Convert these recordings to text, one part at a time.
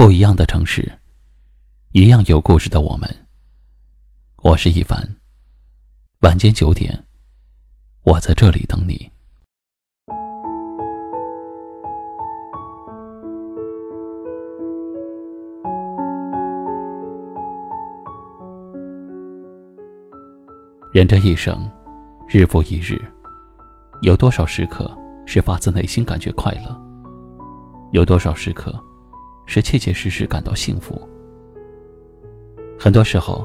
不一样的城市，一样有故事的我们。我是一凡。晚间九点，我在这里等你。人这一生，日复一日，有多少时刻是发自内心感觉快乐？有多少时刻？是切切实实感到幸福。很多时候，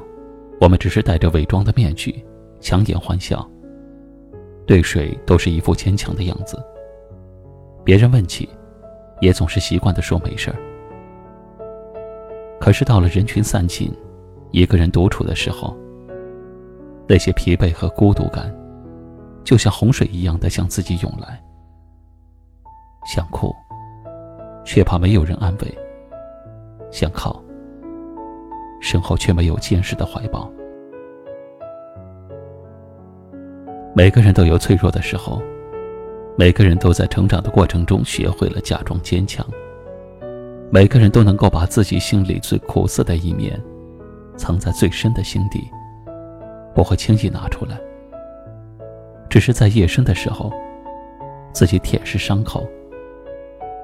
我们只是戴着伪装的面具，强颜欢笑。对谁都是一副坚强的样子。别人问起，也总是习惯的说没事儿。可是到了人群散尽，一个人独处的时候，那些疲惫和孤独感，就像洪水一样的向自己涌来。想哭，却怕没有人安慰。想靠，身后却没有坚实的怀抱。每个人都有脆弱的时候，每个人都在成长的过程中学会了假装坚强。每个人都能够把自己心里最苦涩的一面，藏在最深的心底，不会轻易拿出来。只是在夜深的时候，自己舔舐伤口，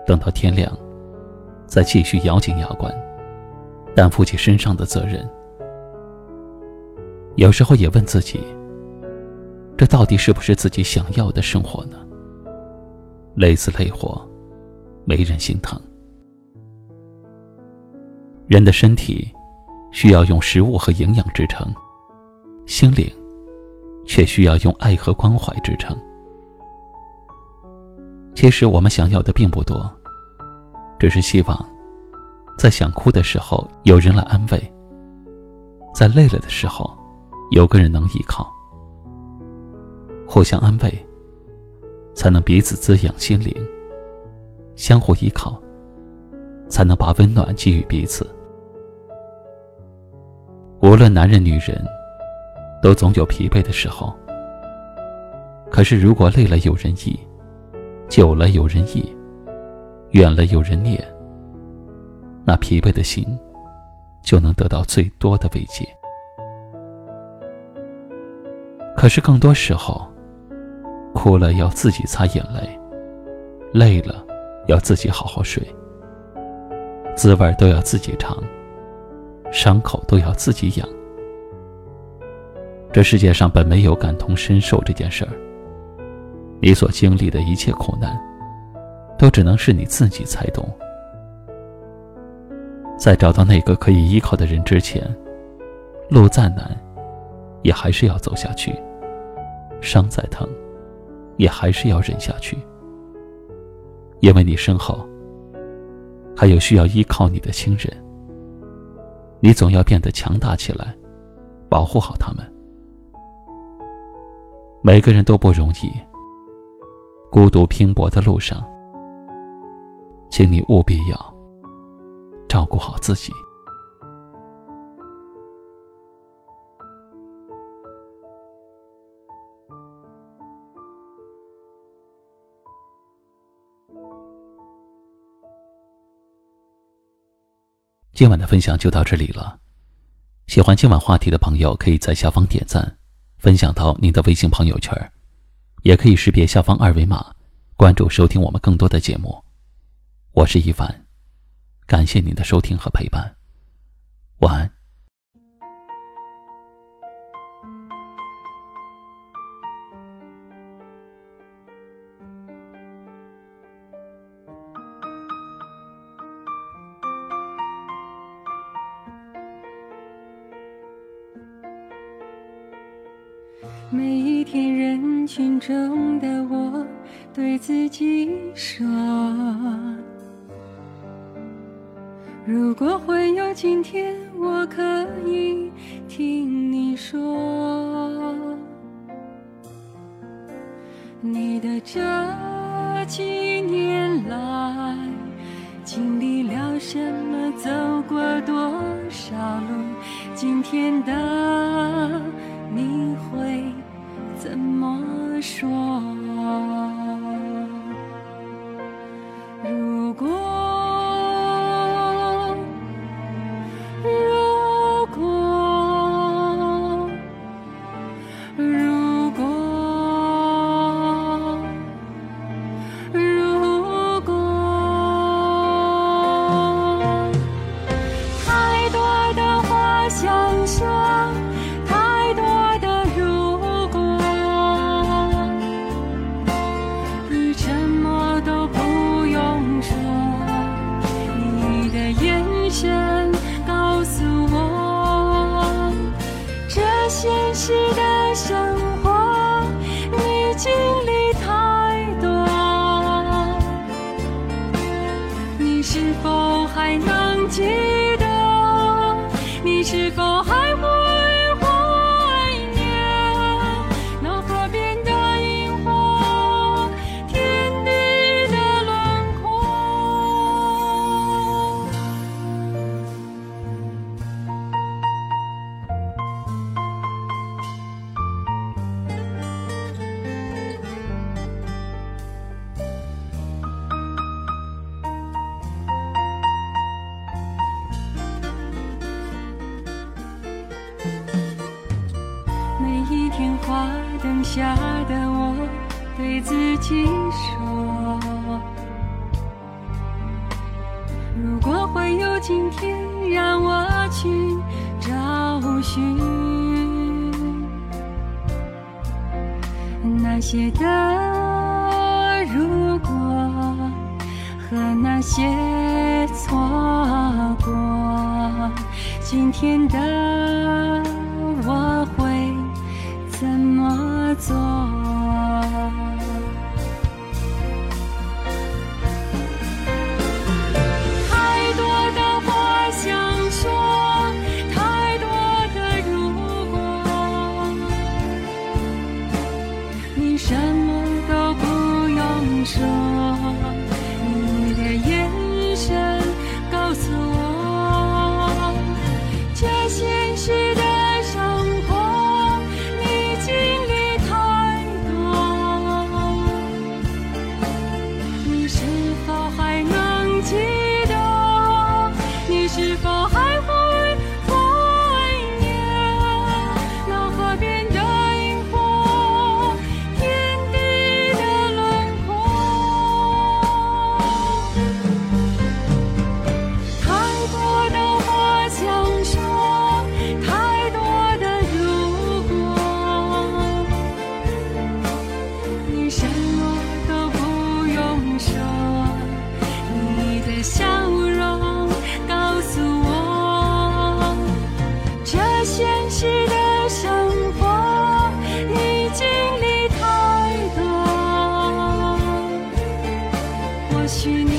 等到天亮。再继续咬紧牙关，担负起身上的责任。有时候也问自己：这到底是不是自己想要的生活呢？累死累活，没人心疼。人的身体需要用食物和营养支撑，心灵却需要用爱和关怀支撑。其实我们想要的并不多。只是希望，在想哭的时候有人来安慰，在累了的时候有个人能依靠，互相安慰，才能彼此滋养心灵；相互依靠，才能把温暖给予彼此。无论男人女人，都总有疲惫的时候。可是如果累了有人依，久了有人依。远了有人念，那疲惫的心就能得到最多的慰藉。可是更多时候，哭了要自己擦眼泪，累了要自己好好睡，滋味都要自己尝，伤口都要自己养。这世界上本没有感同身受这件事儿，你所经历的一切苦难。都只能是你自己才懂。在找到那个可以依靠的人之前，路再难，也还是要走下去；伤再疼，也还是要忍下去。因为你身后还有需要依靠你的亲人，你总要变得强大起来，保护好他们。每个人都不容易，孤独拼搏的路上。请你务必要照顾好自己。今晚的分享就到这里了。喜欢今晚话题的朋友，可以在下方点赞，分享到您的微信朋友圈，也可以识别下方二维码，关注收听我们更多的节目。我是一凡，感谢您的收听和陪伴，晚安。每一天人群中的我，对自己说。如果会有今天，我可以听你说，你的这几年来经历了什么，走过多少路，今天的你会怎么说？心下的我对自己说：如果会有今天，让我去找寻那些的如果和那些错过，今天的。许